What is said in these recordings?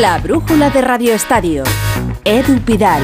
La brújula de Radio Estadio. Edu Pidal.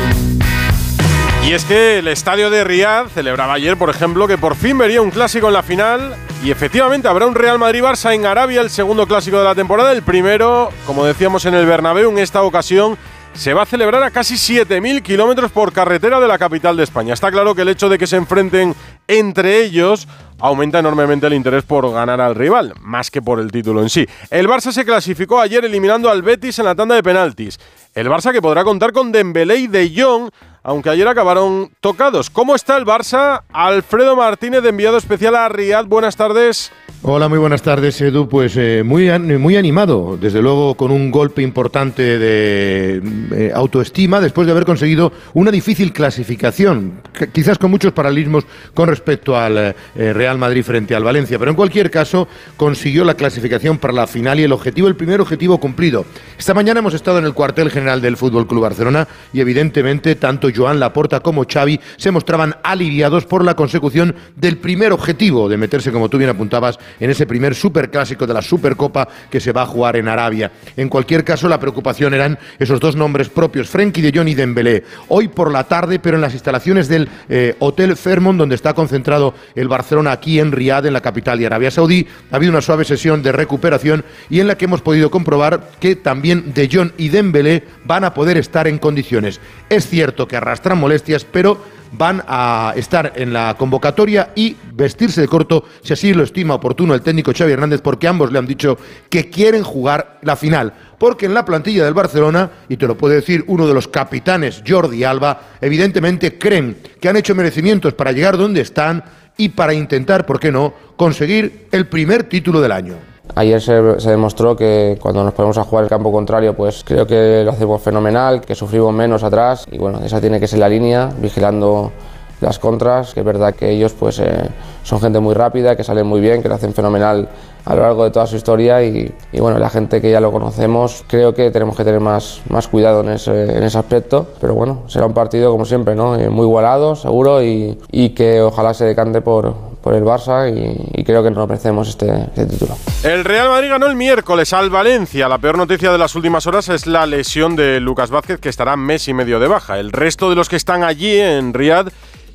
Y es que el estadio de Riyadh celebraba ayer, por ejemplo, que por fin vería un clásico en la final. Y efectivamente habrá un Real Madrid-Barça en Arabia, el segundo clásico de la temporada. El primero, como decíamos en el Bernabéu, en esta ocasión se va a celebrar a casi 7.000 kilómetros por carretera de la capital de España. Está claro que el hecho de que se enfrenten entre ellos aumenta enormemente el interés por ganar al rival, más que por el título en sí. El Barça se clasificó ayer eliminando al Betis en la tanda de penaltis. El Barça que podrá contar con Dembélé y De Jong, aunque ayer acabaron tocados. ¿Cómo está el Barça? Alfredo Martínez, enviado especial a Riyadh. Buenas tardes. Hola, muy buenas tardes, Edu. Pues eh, muy, muy animado, desde luego con un golpe importante de eh, autoestima después de haber conseguido una difícil clasificación, quizás con muchos paralismos con respecto al eh, Real Madrid frente al Valencia, pero en cualquier caso consiguió la clasificación para la final y el objetivo, el primer objetivo cumplido. Esta mañana hemos estado en el cuartel general del Fútbol Club Barcelona y evidentemente tanto Joan Laporta como Xavi se mostraban aliviados por la consecución del primer objetivo de meterse, como tú bien apuntabas, en ese primer superclásico de la Supercopa que se va a jugar en Arabia. En cualquier caso, la preocupación eran esos dos nombres propios, Frenkie de Jong y Dembélé. Hoy por la tarde, pero en las instalaciones del eh, Hotel Fairmont, donde está concentrado el Barcelona aquí en Riad, en la capital de Arabia Saudí, ha habido una suave sesión de recuperación y en la que hemos podido comprobar que también de Jong y Dembélé van a poder estar en condiciones. Es cierto que arrastran molestias, pero van a estar en la convocatoria y vestirse de corto si así lo estima oportuno el técnico Xavi Hernández, porque ambos le han dicho que quieren jugar la final. Porque en la plantilla del Barcelona, y te lo puede decir uno de los capitanes, Jordi Alba, evidentemente creen que han hecho merecimientos para llegar donde están y para intentar, ¿por qué no?, conseguir el primer título del año. Ayer se, demostró que cuando nos ponemos a jugar el campo contrario, pues creo que lo hacemos fenomenal, que sufrimos menos atrás. Y bueno, esa tiene que ser la línea, vigilando las contras, que es verdad que ellos pues eh, son gente muy rápida, que salen muy bien, que lo hacen fenomenal a lo largo de toda su historia y, bueno, la gente que ya lo conocemos creo que tenemos que tener más, más cuidado en ese, en ese aspecto, pero bueno, será un partido como siempre, ¿no? Eh, muy igualado, seguro y, y que ojalá se decante por, por el Barça y, creo que nos merecemos este, este, título. El Real Madrid ganó el miércoles al Valencia. La peor noticia de las últimas horas es la lesión de Lucas Vázquez, que estará mes y medio de baja. El resto de los que están allí en Riyadh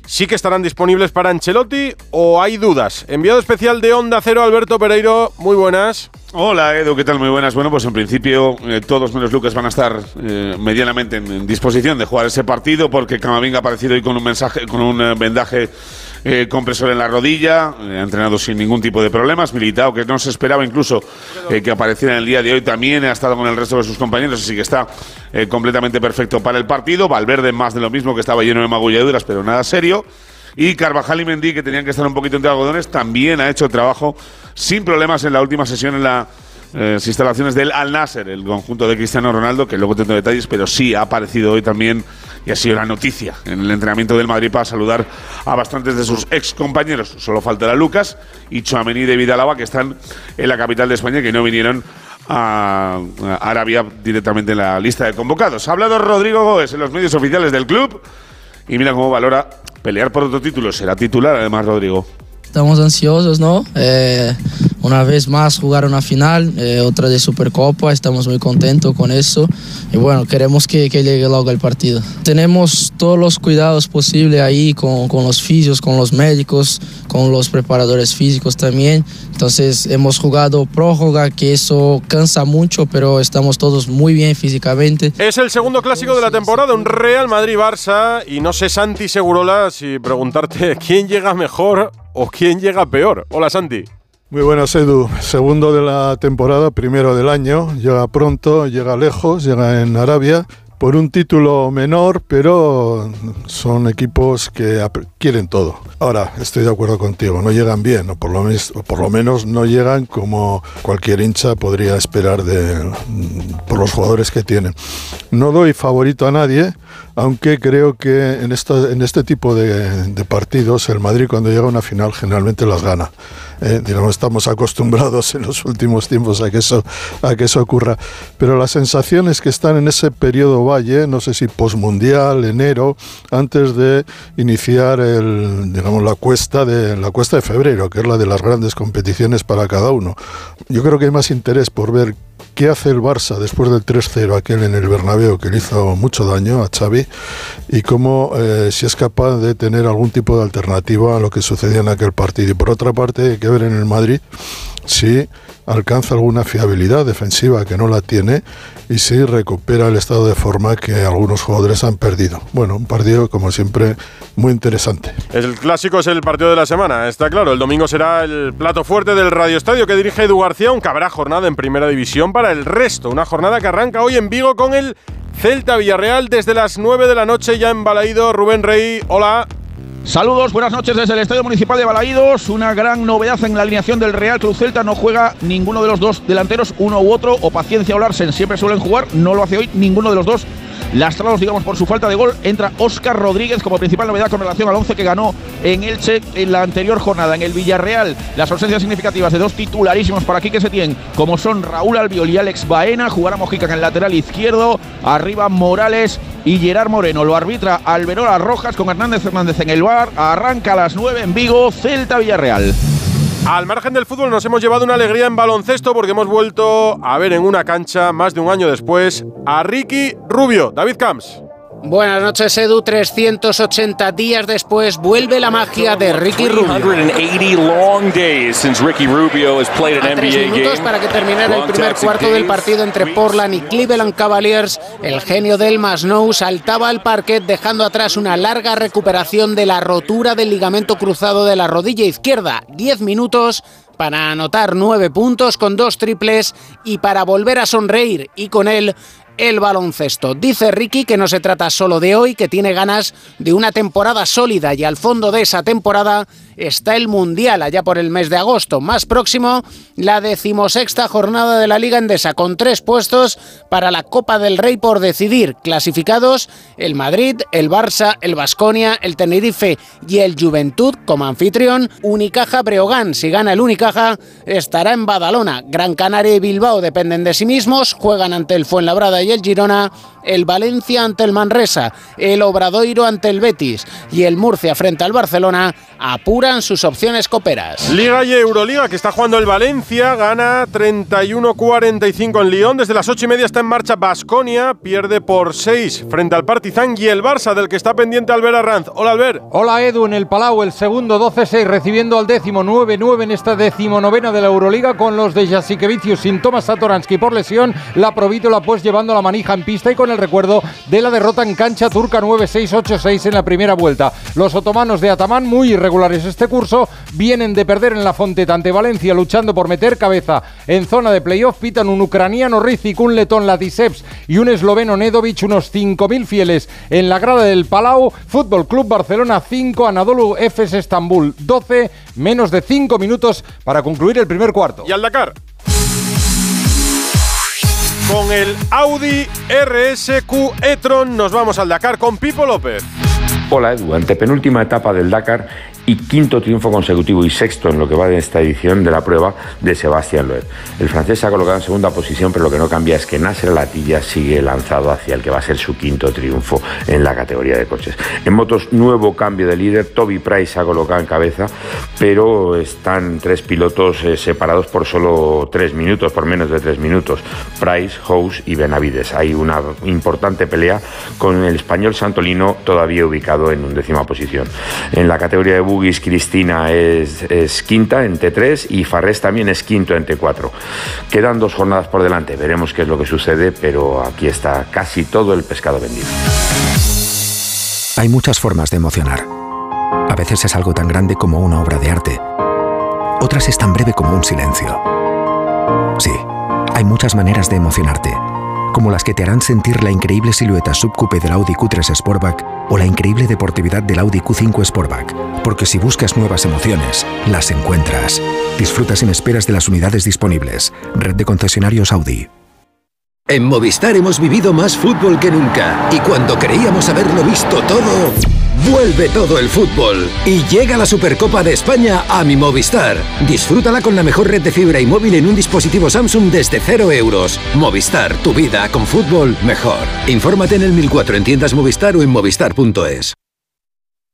sí que estarán disponibles para Ancelotti o hay dudas. Enviado especial de Onda Cero, Alberto Pereiro, muy buenas. Hola Edu, ¿qué tal? Muy buenas. Bueno, pues en principio eh, todos menos Lucas van a estar eh, medianamente en, disposición de jugar ese partido porque Camavinga ha aparecido hoy con un mensaje, con un eh, vendaje compresor en la rodilla, ha entrenado sin ningún tipo de problemas, militado que no se esperaba incluso que apareciera en el día de hoy también, ha estado con el resto de sus compañeros, así que está completamente perfecto para el partido. Valverde más de lo mismo que estaba lleno de magulladuras, pero nada serio. Y Carvajal y Mendy, que tenían que estar un poquito entre algodones, también ha hecho trabajo sin problemas en la última sesión en las instalaciones del Al Nasser, el conjunto de Cristiano Ronaldo, que luego tengo detalles, pero sí ha aparecido hoy también y ha sido la noticia en el entrenamiento del Madrid para saludar a bastantes de sus ex compañeros. Solo faltará Lucas y Chouameni de Vidalaba, que están en la capital de España, que no vinieron a Arabia directamente en la lista de convocados. Ha hablado Rodrigo Góez en los medios oficiales del club y mira cómo valora pelear por otro título. Será titular además Rodrigo. Estamos ansiosos, ¿no? Eh, una vez más jugar una final, eh, otra de Supercopa, estamos muy contentos con eso y bueno, queremos que, que, llegue luego el partido. Tenemos todos los cuidados posibles ahí con, con, los fisios, con los médicos, con los preparadores físicos también. Entonces hemos jugado prórroga, que eso cansa mucho, pero estamos todos muy bien físicamente. Es el segundo clásico de la temporada, un Real Madrid-Barça y no sé Santi Segurola si preguntarte quién llega mejor o quién llega peor. Hola Santi. Muy buenas Edu, segundo de la temporada, primero del año, llega pronto, llega lejos, llega en Arabia por un título menor, pero son equipos que quieren todo. Ahora, estoy de acuerdo contigo, no llegan bien, o por lo, menos, menos no llegan como cualquier hincha podría esperar de, por los jugadores que tienen. No doy favorito a nadie, aunque creo que en, en este tipo de, de partidos el Madrid cuando llega a una final generalmente las gana. Eh, digamos, estamos acostumbrados en los últimos tiempos a que, eso, a que eso ocurra. Pero las sensaciones que están en ese periodo valle, no sé si posmundial, enero, antes de iniciar el, digamos, la cuesta de la cuesta de febrero, que es la de las grandes competiciones para cada uno. Yo creo que hay más interés por ver qué hace el Barça después del 3-0 aquel en el Bernabéu que le hizo mucho daño a Xavi y cómo eh, si es capaz de tener algún tipo de alternativa a lo que sucedía en aquel partido. Y por otra parte hay que ver en el Madrid si alcanza alguna fiabilidad defensiva que no la tiene y si recupera el estado de forma que algunos jugadores han perdido. Bueno, un partido como siempre muy interesante. El clásico es el partido de la semana, está claro. El domingo será el plato fuerte del Radio Estadio que dirige Edu García, aunque habrá jornada en primera división para el resto. Una jornada que arranca hoy en Vigo con el Celta Villarreal desde las 9 de la noche ya en Balaído. Rubén Rey, hola. Saludos, buenas noches desde el Estadio Municipal de Balaídos. Una gran novedad en la alineación del Real Cruz Celta. No juega ninguno de los dos delanteros, uno u otro, o Paciencia o. Siempre suelen jugar, no lo hace hoy ninguno de los dos lastrados, digamos, por su falta de gol. Entra Óscar Rodríguez como principal novedad con relación al 11 que ganó en Elche en la anterior jornada. En el Villarreal, las ausencias significativas de dos titularísimos para aquí que se tienen, como son Raúl Albiol y Alex Baena. Jugará Mojica en el lateral izquierdo. Arriba Morales y Gerard Moreno. Lo arbitra Alberola Rojas con Hernández Fernández en el bar. Arranca a las 9 en Vigo, Celta Villarreal. Al margen del fútbol nos hemos llevado una alegría en baloncesto porque hemos vuelto a ver en una cancha más de un año después a Ricky Rubio. David Camps. Buenas noches, Edu. 380 días después vuelve la magia de Ricky Rubio. 380 long days since Ricky Rubio has played an A tres NBA minutos game. para que terminara el primer cuarto del partido entre Portland y Cleveland Cavaliers. El genio del Masnou saltaba al parquet dejando atrás una larga recuperación de la rotura del ligamento cruzado de la rodilla izquierda. 10 minutos para anotar 9 puntos con dos triples y para volver a sonreír y con él el baloncesto. Dice Ricky que no se trata solo de hoy, que tiene ganas de una temporada sólida y al fondo de esa temporada está el Mundial allá por el mes de agosto. Más próximo, la decimosexta jornada de la Liga Endesa con tres puestos para la Copa del Rey por decidir. Clasificados el Madrid, el Barça, el Basconia, el Tenerife y el Juventud como anfitrión. Unicaja Breogán, si gana el Unicaja, estará en Badalona. Gran Canaria y Bilbao dependen de sí mismos, juegan ante el Fuenlabrada y el Girona, el Valencia ante el Manresa, el Obradoiro ante el Betis y el Murcia frente al Barcelona apuran sus opciones coperas. Liga y Euroliga que está jugando el Valencia, gana 31-45 en Lyon. Desde las 8 y media está en marcha Basconia, pierde por 6 frente al Partizan y el Barça del que está pendiente Albert Arranz. Hola Albert. Hola Edu, en el Palau, el segundo 12-6, recibiendo al décimo 9-9 en esta decimonovena de la Euroliga con los de Jasikevicius sin Tomas Satoransky por lesión, la Provítola pues llevando la manija en pista y con el recuerdo de la derrota en cancha turca 9-6-8-6 en la primera vuelta. Los otomanos de Atamán, muy irregulares este curso, vienen de perder en la Fonteta ante Valencia luchando por meter cabeza en zona de playoff, pitan un ucraniano Rizik, un letón Latiseps y un esloveno Nedovic, unos 5.000 fieles en la grada del Palau, Fútbol Club Barcelona 5, Anadolu Efes Estambul 12, menos de 5 minutos para concluir el primer cuarto. Y al Dakar. Con el Audi RSQ e-tron nos vamos al Dakar con Pipo López. Hola Edu, antepenúltima etapa del Dakar y quinto triunfo consecutivo y sexto en lo que va de esta edición de la prueba de Sebastián Loeb. El francés se ha colocado en segunda posición, pero lo que no cambia es que Nasser Latilla sigue lanzado hacia el que va a ser su quinto triunfo en la categoría de coches. En motos, nuevo cambio de líder, Toby Price se ha colocado en cabeza, pero están tres pilotos eh, separados por solo tres minutos, por menos de tres minutos. Price, House y Benavides. Hay una importante pelea con el español Santolino todavía ubicado en undécima posición. En la categoría de Bugis, Cristina es, quinta en T3 y Farrés también es quinto en T4. Quedan dos jornadas por delante, veremos qué es lo que sucede, pero aquí está casi todo el pescado vendido. Hay muchas formas de emocionar. A veces es algo tan grande como una obra de arte. Otras es tan breve como un silencio. Sí, hay muchas maneras de emocionarte, como las que te harán sentir la increíble silueta subcoupe del Audi Q3 Sportback o la increíble deportividad del Audi Q5 Sportback, porque si buscas nuevas emociones, las encuentras. Disfruta sin esperas de las unidades disponibles. Red de concesionarios Audi. En Movistar hemos vivido más fútbol que nunca y cuando creíamos haberlo visto todo, vuelve todo el fútbol y llega la Supercopa de España a mi Movistar. Disfrútala con la mejor red de fibra y móvil en un dispositivo Samsung desde 0 euros. Movistar, tu vida con fútbol mejor. Infórmate en el 1004 en tiendas Movistar o en movistar.es.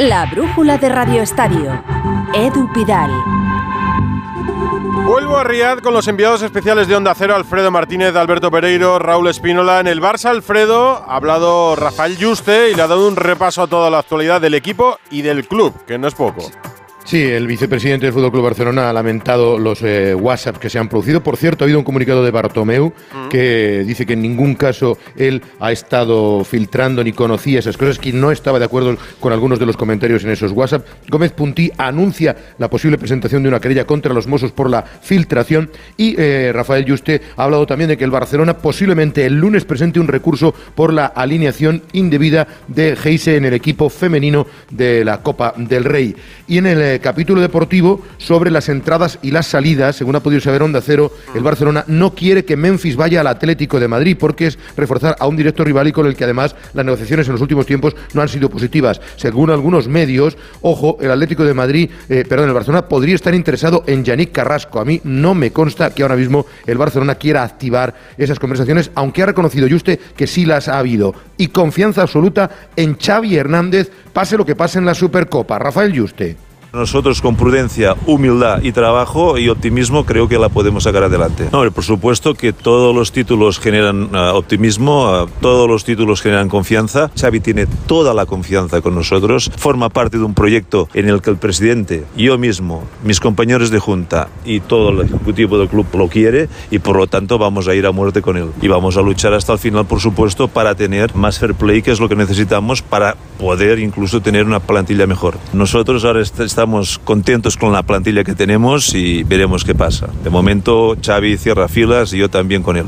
La brújula de Radio Estadio. Edu Pidal. Vuelvo a Riad con los enviados especiales de Onda Cero, Alfredo Martínez, Alberto Pereiro, Raúl Espínola. En el Barça, Alfredo, ha hablado Rafael Juste y le ha dado un repaso a toda la actualidad del equipo y del club, que no es poco. Sí, el vicepresidente del Fútbol Club Barcelona ha lamentado los eh, WhatsApp que se han producido. Por cierto, ha habido un comunicado de Bartomeu que dice que en ningún caso él ha estado filtrando ni conocía esas cosas, que no estaba de acuerdo con algunos de los comentarios en esos WhatsApp. Gómez Puntí anuncia la posible presentación de una querella contra los Mossos por la filtración y eh, Rafael Juste ha hablado también de que el Barcelona posiblemente el lunes presente un recurso por la alineación indebida de Geise en el equipo femenino de la Copa del Rey. Y en el eh, capítulo deportivo sobre las entradas y las salidas, según ha podido saber Onda Cero, el Barcelona no quiere que Memphis vaya al Atlético de Madrid porque es reforzar a un director rival y con el que además las negociaciones en los últimos tiempos no han sido positivas. Según algunos medios, ojo, el Atlético de Madrid, eh, perdón, el Barcelona podría estar interesado en Yannick Carrasco. A mí no me consta que ahora mismo el Barcelona quiera activar esas conversaciones, aunque ha reconocido Juste que sí las ha habido. Y confianza absoluta en Xavi Hernández, pase lo que pase en la Supercopa. Rafael Juste. Nosotros con prudencia, humildad y trabajo y optimismo creo que la podemos sacar adelante. No, por supuesto que todos los títulos generan uh, optimismo, uh, todos los títulos generan confianza. Xavi tiene toda la confianza con nosotros, forma parte de un proyecto en el que el presidente, yo mismo, mis compañeros de junta y todo el ejecutivo del club lo quiere y por lo tanto vamos a ir a muerte con él. Y vamos a luchar hasta el final, por supuesto, para tener más fair play, que es lo que necesitamos para poder incluso tener una plantilla mejor. Nosotros ahora estamos estamos contentos con la plantilla que tenemos y veremos qué pasa. De momento Xavi cierra filas y yo también con él.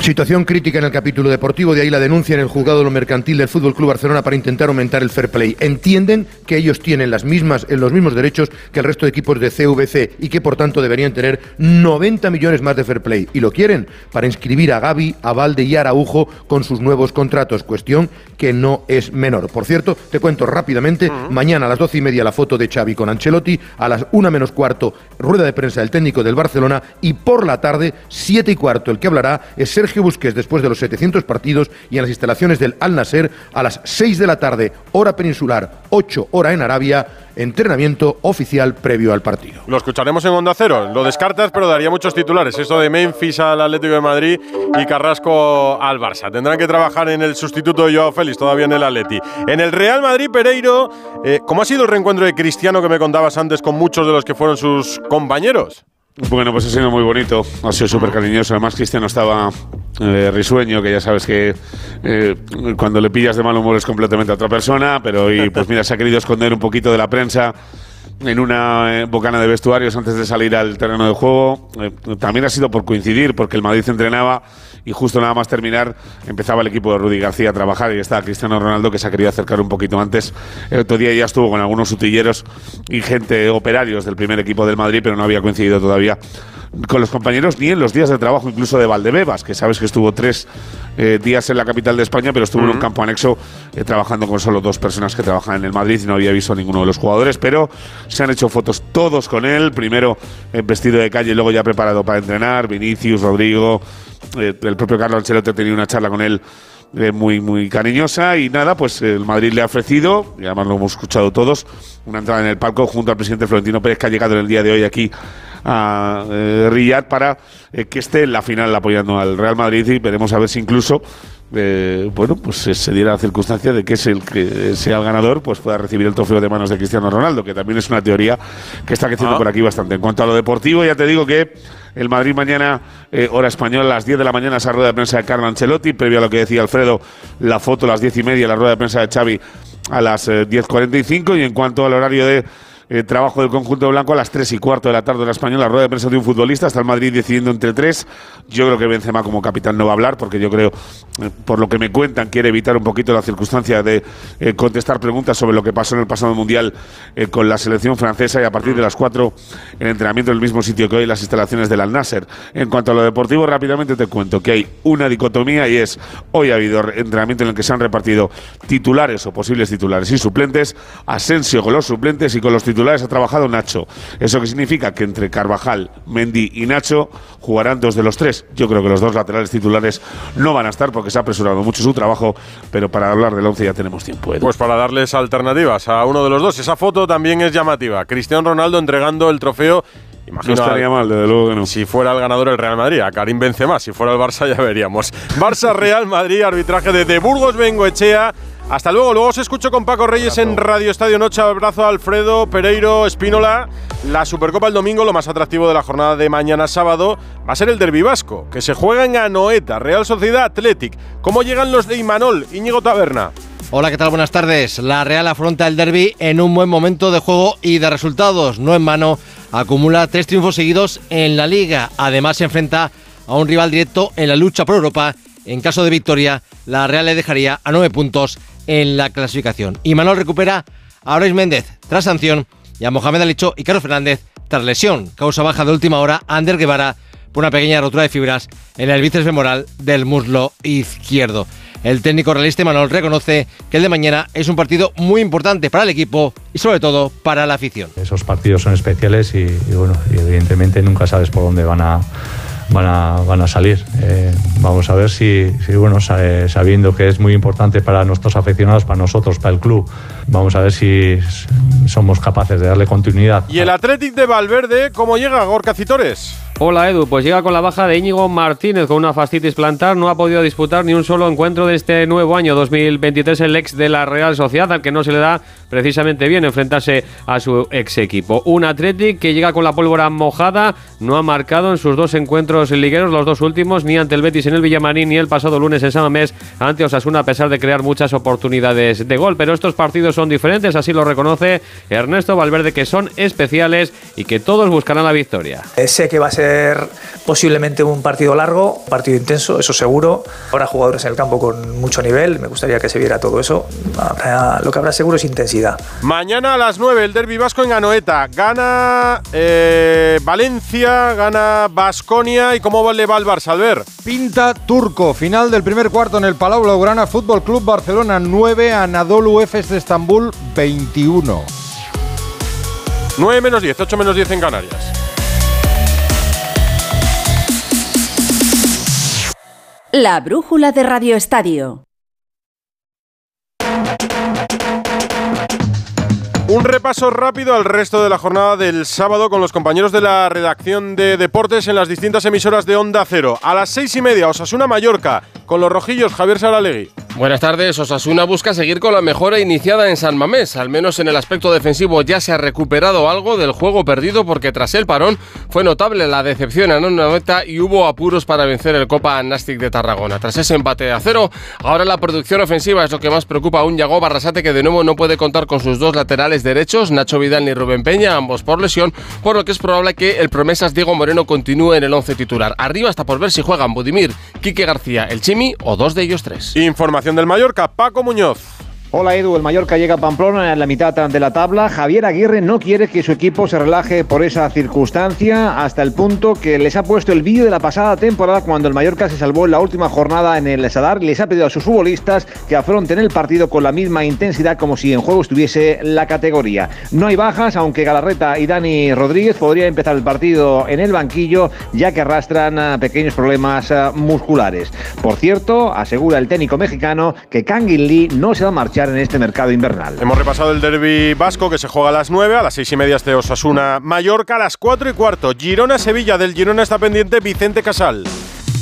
Situación crítica en el capítulo deportivo, de ahí la denuncia en el juzgado de lo mercantil del Fútbol Club Barcelona para intentar aumentar el fair play. Entienden que ellos tienen las mismas, los mismos derechos que el resto de equipos de CVC y que por tanto deberían tener 90 millones más de fair play. Y lo quieren para inscribir a Gaby, a Valde y a Araujo con sus nuevos contratos, cuestión que no es menor. Por cierto, te cuento rápidamente, mañana a las doce y media la foto de Xavi con Ancelotti, a las una menos cuarto rueda de prensa del técnico del Barcelona y por la tarde, siete y cuarto, el que hablará es Sergio Sergio Busquets después de los 700 partidos y en las instalaciones del Al Nasser a las 6 de la tarde, hora peninsular, 8 hora en Arabia, entrenamiento oficial previo al partido. Lo escucharemos en Onda Cero. Lo descartas, pero daría muchos titulares. Eso de Memphis al Atlético de Madrid y Carrasco al Barça. Tendrán que trabajar en el sustituto de Joao Félix, todavía en el Atleti. En el Real Madrid, Pereiro, eh, ¿cómo ha sido el reencuentro de Cristiano que me contabas antes con muchos de los que fueron sus compañeros? Bueno, pues ha sido muy bonito, ha sido súper cariñoso. Además, Cristiano estaba eh, risueño, que ya sabes que eh, cuando le pillas de mal humor es completamente otra persona, pero hoy, pues mira, se ha querido esconder un poquito de la prensa en una eh, bocana de vestuarios antes de salir al terreno de juego. también ha sido por coincidir, porque el Madrid entrenaba y justo nada más terminar empezaba el equipo de Rudy García a trabajar y estaba Cristiano Ronaldo que se ha querido acercar un poquito antes. El otro día ya estuvo con algunos utilleros y gente operarios del primer equipo del Madrid, pero no había coincidido todavía con los compañeros ni en los días de trabajo incluso de Valdebebas, que sabes que estuvo tres eh, días en la capital de España, pero estuvo en un campo anexo eh, trabajando con solo dos personas que trabajan en el Madrid y no había visto a ninguno de los jugadores, pero se han hecho fotos todos con él, primero en vestido de calle y luego ya preparado para entrenar, Vinicius, Rodrigo, eh, el propio Carlos Ancelotti ha tenido una charla con él eh, muy, muy cariñosa y nada, pues el Madrid le ha ofrecido, y además lo hemos escuchado todos, una entrada en el palco junto al presidente Florentino Pérez que ha llegado en el día de hoy aquí a eh, para eh, que esté en la final apoyando al Real Madrid y veremos a ver si incluso eh, bueno, pues se diera la circunstancia de que es el que sea el ganador, pues pueda recibir el trofeo de manos de Cristiano Ronaldo, que también es una teoría que está creciendo Ah. por aquí bastante. En cuanto a lo deportivo, ya te digo que el Madrid mañana, eh, hora española, a las 10 de la mañana, esa rueda de prensa de Carlo Ancelotti, previo a lo que decía Alfredo, la foto a las 10 y media, la rueda de prensa de Xavi a las eh, 10.45 y en cuanto al horario de eh, trabajo del conjunto blanco a las 3 y cuarto de la tarde hora española, rueda de prensa de un futbolista, hasta el Madrid decidiendo entre tres. Yo creo que Benzema como capitán no va a hablar porque yo creo, eh, por lo que me cuentan, quiere evitar un poquito la circunstancia de eh, contestar preguntas sobre lo que pasó en el pasado mundial eh, con la selección francesa y a partir de las 4 el entrenamiento en el mismo sitio que hoy las instalaciones del Al Nasser. En cuanto a lo deportivo, rápidamente te cuento que hay una dicotomía y es hoy ha habido re- entrenamiento en el que se han repartido titulares o posibles titulares y suplentes, Asensio con los suplentes y con los titulares ha trabajado Nacho. Eso que significa que entre Carvajal, Mendy y Nacho jugarán dos de los tres. Yo creo que los dos laterales titulares no van a estar porque se ha apresurado mucho su trabajo, pero para hablar del once ya tenemos tiempo. Edu. Pues para darles alternativas a uno de los dos. Esa foto también es llamativa. Cristiano Ronaldo entregando el trofeo. Imagino No estaría al- mal, desde luego que no. Si fuera el ganador el Real Madrid, a Karim Benzema. Si fuera el Barça ya veríamos. Barça Real Madrid, arbitraje de, de Burgos Bengoechea. Hasta luego. Luego os escucho con Paco Reyes en Radio Estadio Noche. Abrazo a Alfredo, Pereiro, Espínola. La Supercopa el domingo, lo más atractivo de la jornada de mañana sábado, va a ser el Derbi Vasco, que se juega en Anoeta, Real Sociedad Athletic. ¿Cómo llegan los de Imanol, Íñigo Taberna? Hola, ¿qué tal? Buenas tardes. La Real afronta el derby en un buen momento de juego y de resultados. No en mano, acumula tres triunfos seguidos en la liga. Además, se enfrenta a un rival directo en la lucha por Europa. En caso de victoria, la Real le dejaría a nueve puntos en la clasificación. Y Manuel recupera a Ores Méndez tras sanción y a Mohamed Alicho y Carlos Fernández tras lesión. Causa baja de última hora Ander Guevara por una pequeña rotura de fibras en el bíceps femoral del muslo izquierdo. El técnico realista Manuel reconoce que el de mañana es un partido muy importante para el equipo y sobre todo para la afición. Esos partidos son especiales y, y bueno, y evidentemente nunca sabes por dónde van a, van a, van a salir. Eh, vamos a ver si, si, bueno, sa- sabiendo que es muy importante para nuestros aficionados, para nosotros, para el club, vamos a ver si somos capaces de darle continuidad. Y el Athletic de Valverde, ¿cómo llega Gorka Citores? Hola Edu, pues llega con la baja de Íñigo Martínez con una fascitis plantar, no ha podido disputar ni un solo encuentro de este nuevo año 2023 el ex de la Real Sociedad, al que no se le da precisamente bien enfrentarse a su ex equipo. Un Athletic que llega con la pólvora mojada, no ha marcado en sus dos encuentros ligueros, los dos últimos, ni ante el Betis en el Villamarín ni el pasado lunes en San Mamés ante Osasuna, a pesar de crear muchas oportunidades de gol. Pero estos partidos son diferentes, así lo reconoce Ernesto Valverde, que son especiales y que todos buscarán la victoria. Sé que va a ser posiblemente un partido largo, un partido intenso, eso seguro. Habrá jugadores en el campo con mucho nivel, me gustaría que se viera todo eso. Habrá- lo que habrá seguro es intensidad. Mañana a las 9 el Derby Vasco en Anoeta. Gana eh, Valencia, gana Basconia. ¿Y cómo le va el Barça, Albert? Pinta turco, final del primer cuarto en el Palau Blaugrana Fútbol Club Barcelona 9, Anadolu Efes de Estambul 21. 9 menos 10, 8 menos 10 en Canarias. La brújula de Radio Estadio. Un repaso rápido al resto de la jornada del sábado con los compañeros de la redacción de deportes en las distintas emisoras de Onda Cero. A las seis y media, Osasuna Mallorca, con los rojillos Javier Saralegui. Buenas tardes. Osasuna busca seguir con la mejora iniciada en San Mamés. Al menos en el aspecto defensivo ya se ha recuperado algo del juego perdido porque tras el parón fue notable la decepción en una meta y hubo apuros para vencer el Copa Nastic de Tarragona. Tras ese empate a cero, ahora la producción ofensiva es lo que más preocupa a un Yago Barrasate que de nuevo no puede contar con sus dos laterales derechos, Nacho Vidal ni Rubén Peña, ambos por lesión, por lo que es probable que el promesas Diego Moreno continúe en el once titular. Arriba está por ver si juegan Budimir, Quique García, el Chimi o dos de ellos tres. Información del Mallorca, Paco Muñoz. Hola Edu, el Mallorca llega a Pamplona en la mitad de la tabla. Javier Aguirre no quiere que su equipo se relaje por esa circunstancia hasta el punto que les ha puesto el vídeo de la pasada temporada cuando el Mallorca se salvó en la última jornada en el Sadar y les ha pedido a sus futbolistas que afronten el partido con la misma intensidad como si en juego estuviese la categoría. No hay bajas, aunque Galarreta y Dani Rodríguez podrían empezar el partido en el banquillo ya que arrastran ah, pequeños problemas ah, musculares. Por cierto, asegura el técnico mexicano que Kangin Lee no se va a marchar en este mercado invernal. Hemos repasado el derby vasco que se juega a las 9, a las 6 y media este Osasuna Mallorca, a las 4 y cuarto. Girona Sevilla, del Girona está pendiente Vicente Casal.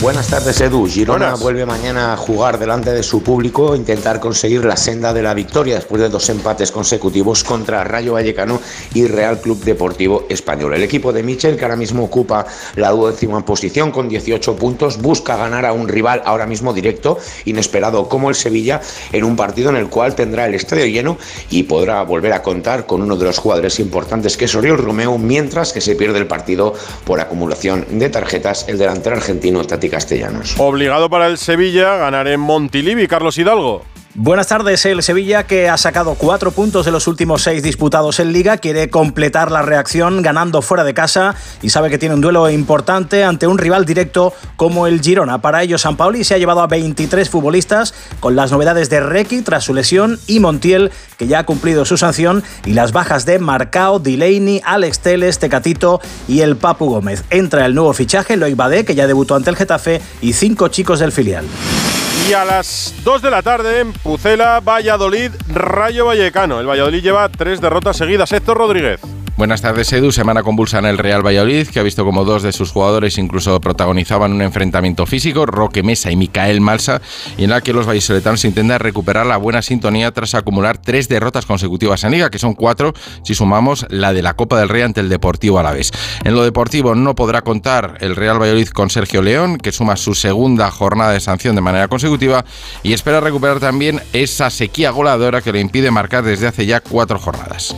Buenas tardes, Edu. Girona vuelve mañana a jugar delante de su público, intentar conseguir la senda de la victoria después de dos empates consecutivos contra Rayo Vallecano y Real Club Deportivo Español. El equipo de Michel, que ahora mismo ocupa la duodécima posición con 18 puntos, busca ganar a un rival ahora mismo directo, inesperado como el Sevilla, en un partido en el cual tendrá el estadio lleno y podrá volver a contar con uno de los jugadores importantes que es Oriol Romeo, mientras que se pierde el partido por acumulación de tarjetas el delantero argentino Tati Castellanos. Obligado para el Sevilla ganar en Montilivi, Carlos Hidalgo. Buenas tardes. El Sevilla, que ha sacado cuatro puntos de los últimos seis disputados en Liga, quiere completar la reacción ganando fuera de casa y sabe que tiene un duelo importante ante un rival directo como el Girona. Para ello, San Pauli se ha llevado a 23 futbolistas con las novedades de Requi tras su lesión y Montiel, que ya ha cumplido su sanción, y las bajas de Marcao, Delaney, Alex Teles, Tecatito y el Papu Gómez. Entra el nuevo fichaje, Loic Badé, que ya debutó ante el Getafe, y cinco chicos del filial. Y a las 2 de la tarde en Pucela, Valladolid, Rayo Vallecano. El Valladolid lleva tres derrotas seguidas. Héctor Rodríguez. Buenas tardes, Edu. Semana convulsa en el Real Valladolid, que ha visto como dos de sus jugadores incluso protagonizaban un enfrentamiento físico, Roque Mesa y Micael Malsa, y en la que los vallisoletanos intentan recuperar la buena sintonía tras acumular tres derrotas consecutivas en Liga, que son cuatro si sumamos la de la Copa del Rey ante el Deportivo Alavés. En lo deportivo no podrá contar el Real Valladolid con Sergio León, que suma su segunda jornada de sanción de manera consecutiva, y espera recuperar también esa sequía goleadora que le impide marcar desde hace ya cuatro jornadas.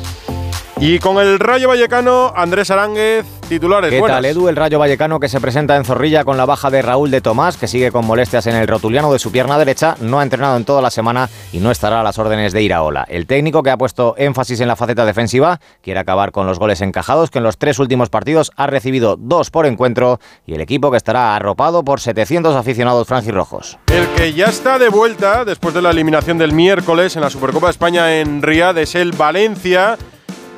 Y con el Rayo Vallecano, Andrés Aránguez, titulares. ¿Qué buenas. tal, Edu? El Rayo Vallecano que se presenta en Zorrilla con la baja de Raúl de Tomás, que sigue con molestias en el rotuliano de su pierna derecha, no ha entrenado en toda la semana y no estará a las órdenes de Iraola. El técnico que ha puesto énfasis en la faceta defensiva quiere acabar con los goles encajados, que en los tres últimos partidos ha recibido dos por encuentro, y el equipo que estará arropado por 700 aficionados franjirrojos. El que ya está de vuelta después de la eliminación del miércoles en la Supercopa de España en Riad es el Valencia.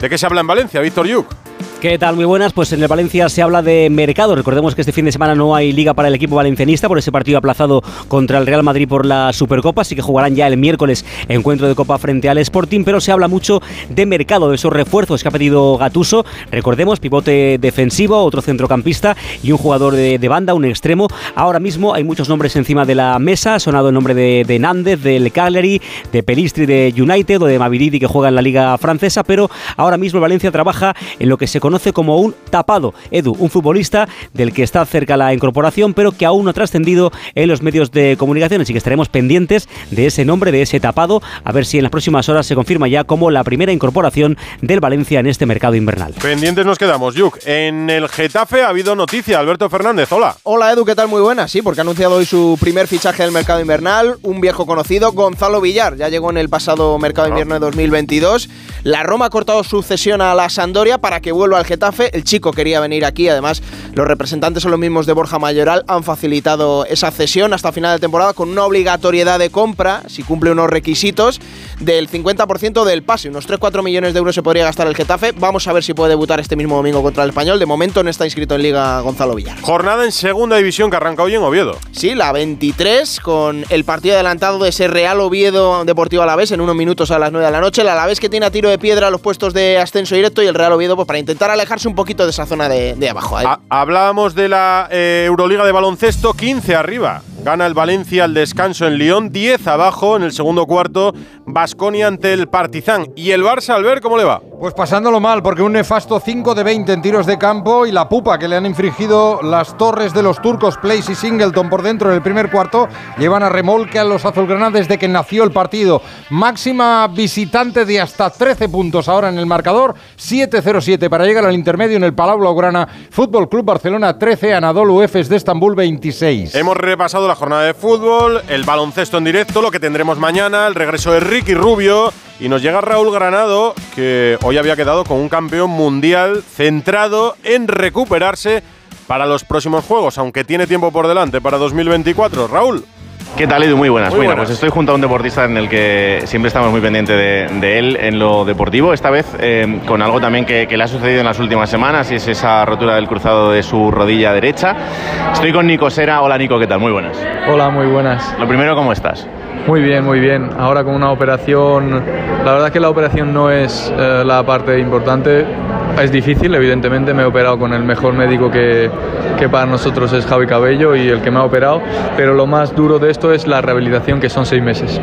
¿De qué se habla en Valencia, Víctor Yuk? ¿Qué tal? Muy buenas. Pues en el Valencia se habla de mercado. Recordemos que este fin de semana no hay liga para el equipo valencianista por ese partido aplazado contra el Real Madrid por la Supercopa. Así que jugarán ya el miércoles encuentro de Copa frente al Sporting. Pero se habla mucho de mercado, de esos refuerzos que ha pedido Gatuso. Recordemos, pivote defensivo, otro centrocampista y un jugador de, de banda, un extremo. Ahora mismo hay muchos nombres encima de la mesa. Ha sonado el nombre de, de Nández, del Cagliari, de Pelistri de United o de Maviridi que juega en la Liga Francesa. Pero ahora mismo el Valencia trabaja en lo que se conoce como un tapado. Edu, un futbolista del que está cerca la incorporación, pero que aún no ha trascendido en los medios de comunicación. Así que estaremos pendientes de ese nombre, de ese tapado, a ver si en las próximas horas se confirma ya como la primera incorporación del Valencia en este mercado invernal. Pendientes nos quedamos, Yuk. En el Getafe ha habido noticia. Alberto Fernández, hola. Hola Edu, ¿qué tal? Muy buena, sí, porque ha anunciado hoy su primer fichaje del mercado invernal, un viejo conocido, Gonzalo Villar. Ya llegó en el pasado mercado invierno de 2022. La Roma ha cortado su cesión a la Sandoria para que vuelva al Getafe. El chico quería venir aquí, además los representantes son los mismos de Borja Mayoral, han facilitado esa cesión hasta final de temporada con una obligatoriedad de compra, si cumple unos requisitos, del 50% del pase. Unos 3-4 millones de euros se podría gastar el Getafe. Vamos a ver si puede debutar este mismo domingo contra el Español. De momento no está inscrito en Liga Gonzalo Villar. Jornada en segunda división que arranca hoy en Oviedo. Sí, la 23 con el partido adelantado de ese Real Oviedo Deportivo Alavés en unos minutos a las 9 de la noche. El Alavés que tiene a tiro de piedra los puestos de ascenso directo y el Real Oviedo pues, para intentar alejarse un poquito de esa zona de, de abajo. Ha- hablábamos de la eh, Euroliga de baloncesto, 15 arriba. Gana el Valencia al descanso en Lyon, 10 abajo en el segundo cuarto. Basconia ante el Partizan. ¿Y el Barça, al ver cómo le va? Pues pasándolo mal, porque un nefasto 5 de 20 en tiros de campo y la pupa que le han infringido las torres de los turcos Place y Singleton por dentro en el primer cuarto llevan a remolque a los azulgrana desde que nació el partido. Máxima visitante de hasta 13 puntos ahora en el marcador, 7-0-7 para llegar al intermedio en el Palau Blaugrana. Fútbol Club Barcelona 13, Anadolu Efes de Estambul 26. Hemos repasado la jornada de fútbol, el baloncesto en directo, lo que tendremos mañana, el regreso de Ricky Rubio. Y nos llega Raúl Granado, que hoy había quedado con un campeón mundial centrado en recuperarse para los próximos Juegos, aunque tiene tiempo por delante para 2024. Raúl. ¿Qué tal, Edu? Muy buenas. Muy Mira, buenas. pues estoy junto a un deportista en el que siempre estamos muy pendientes de, de él en lo deportivo. Esta vez eh, con algo también que, que le ha sucedido en las últimas semanas y es esa rotura del cruzado de su rodilla derecha. Estoy con Nico Sera. Hola, Nico, ¿qué tal? Muy buenas. Hola, muy buenas. Lo primero, ¿cómo estás? Muy bien, muy bien. Ahora con una operación, la verdad es que la operación no es eh, la parte importante. Es difícil, evidentemente me he operado con el mejor médico que, que para nosotros es Javi Cabello y el que me ha operado, pero lo más duro de esto es la rehabilitación que son seis meses.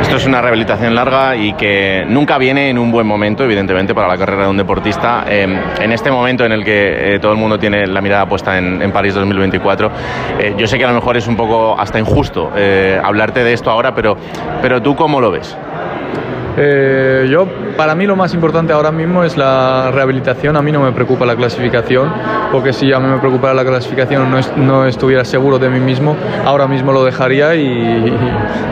Esto es una rehabilitación larga y que nunca viene en un buen momento, evidentemente, para la carrera de un deportista. Eh, en este momento en el que eh, todo el mundo tiene la mirada puesta en, París 2024, eh, yo sé que a lo mejor es un poco hasta injusto hablarte de esto ahora, pero, pero tú cómo lo ves? Eh, yo, para mí lo más importante ahora mismo es la rehabilitación. A mí no me preocupa la clasificación, porque si a mí me preocupara la clasificación no, no estuviera seguro de mí mismo, ahora mismo lo dejaría y,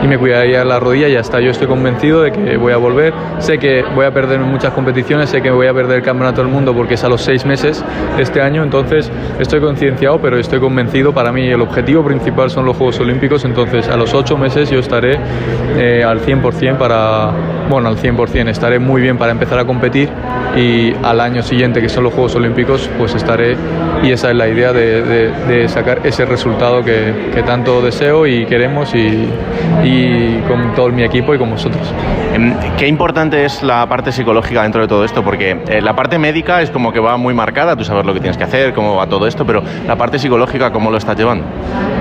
y me cuidaría la rodilla y ya está. Yo estoy convencido de que voy a volver. Sé que voy a perder muchas competiciones, sé que voy a perder el Campeonato del Mundo porque es a los seis meses este año, entonces estoy concienciado, pero estoy convencido. Para mí el objetivo principal son los Juegos Olímpicos, entonces a los ocho meses yo estaré eh, al 100% para, bueno, al 100%, estaré muy bien para empezar a competir y al año siguiente, que son los Juegos Olímpicos, pues estaré, y esa es la idea de, de- de sacar ese resultado que, que tanto deseo y queremos y, y con todo mi equipo y con vosotros. Em, Qué importante es la parte psicológica dentro de todo esto, porque eh, la parte médica es como que va muy marcada, tú sabes lo que tienes que hacer, cómo va todo esto, pero la parte psicológica, ¿cómo lo estás llevando?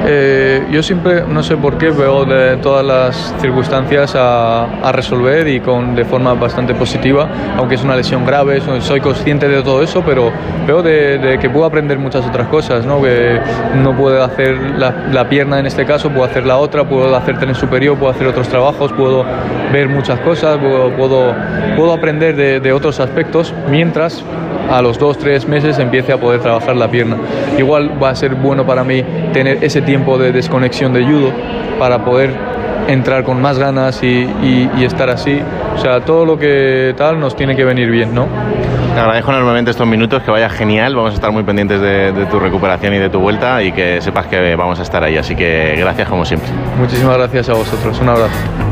Eh, yo siempre, no sé por qué, veo de todas las circunstancias a, a resolver y con, de forma bastante positiva, aunque es una lesión grave, so- soy consciente de todo eso, pero veo de, de que puedo aprender muchas otras cosas, ¿no? que no puedo hacer la, la pierna en este caso, puedo hacer la otra, puedo hacer tren superior, puedo hacer otros trabajos, puedo ver muchas cosas, puedo, puedo, puedo aprender de, de otros aspectos, mientras a los dos, tres meses empiece a poder trabajar la pierna. Igual va a ser bueno para mí tener ese tiempo de desconexión de judo para poder entrar con más ganas y, y- y estar así. O sea, todo lo que tal nos tiene que venir bien, ¿no? Te agradezco enormemente estos minutos, que vaya genial, vamos a estar muy pendientes de, de tu recuperación y de tu vuelta y que sepas que vamos a estar ahí, así que gracias como siempre. Muchísimas gracias a vosotros. Un abrazo.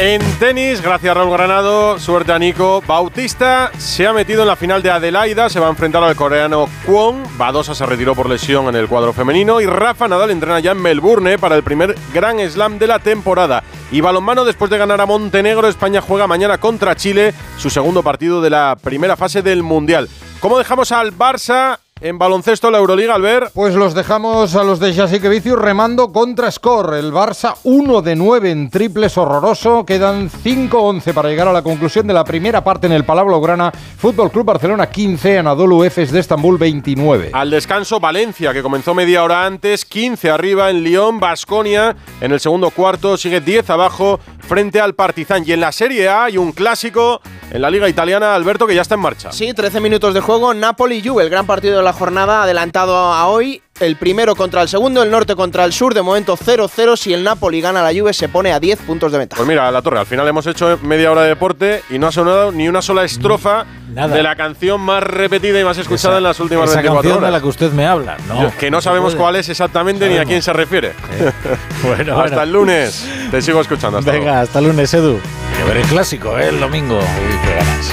En tenis, gracias Raúl Granado, suerte a Nico. Bautista se ha metido en la final de Adelaida, se va a enfrentar al coreano Kwon. Badosa se retiró por lesión en el cuadro femenino y Rafa Nadal entrena ya en Melbourne para el primer Grand Slam de la temporada. Y balonmano, después de ganar a Montenegro, España juega mañana contra Chile, su segundo partido de la primera fase del Mundial. ¿Cómo dejamos al Barça en baloncesto la Euroliga, Albert? Pues los dejamos a los de Jasikevicio remando contra Score. El Barça 1 de 9 en triples horroroso. Quedan 5-11 para llegar a la conclusión de la primera parte en el Palau Blaugrana. Fútbol Club Barcelona 15, Anadolu Efes de Estambul 29. Al descanso, Valencia, que comenzó media hora antes, 15 arriba en Lyon, Basconia. En el segundo cuarto sigue 10 abajo frente al Partizan. Y en la Serie A hay un clásico en la Liga Italiana, Alberto, que ya está en marcha. Sí, 13 minutos de juego, Napoli-Juve, el gran partido de la jornada adelantado a hoy. El primero contra el segundo, el norte contra el sur, de momento 0-0. Si el Napoli gana la Juve, se pone a 10 puntos de ventaja. Pues mira, la torre, al final hemos hecho media hora de deporte y no ha sonado ni una sola estrofa Nada. de la canción más repetida y más escuchada Esa- en las últimas esa 24 canción horas. de la que usted me habla, ¿no? Yo- que no sabemos puede. cuál es exactamente ni a Sabemos. quién se refiere. Bueno, hasta bueno. el lunes. Te sigo escuchando. Hasta Venga, luego. hasta el lunes, Edu. Que ver el clásico, ¿eh? El domingo. Uy, qué ganas.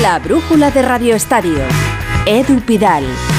La brújula de Radio Estadio. Edu Pidal.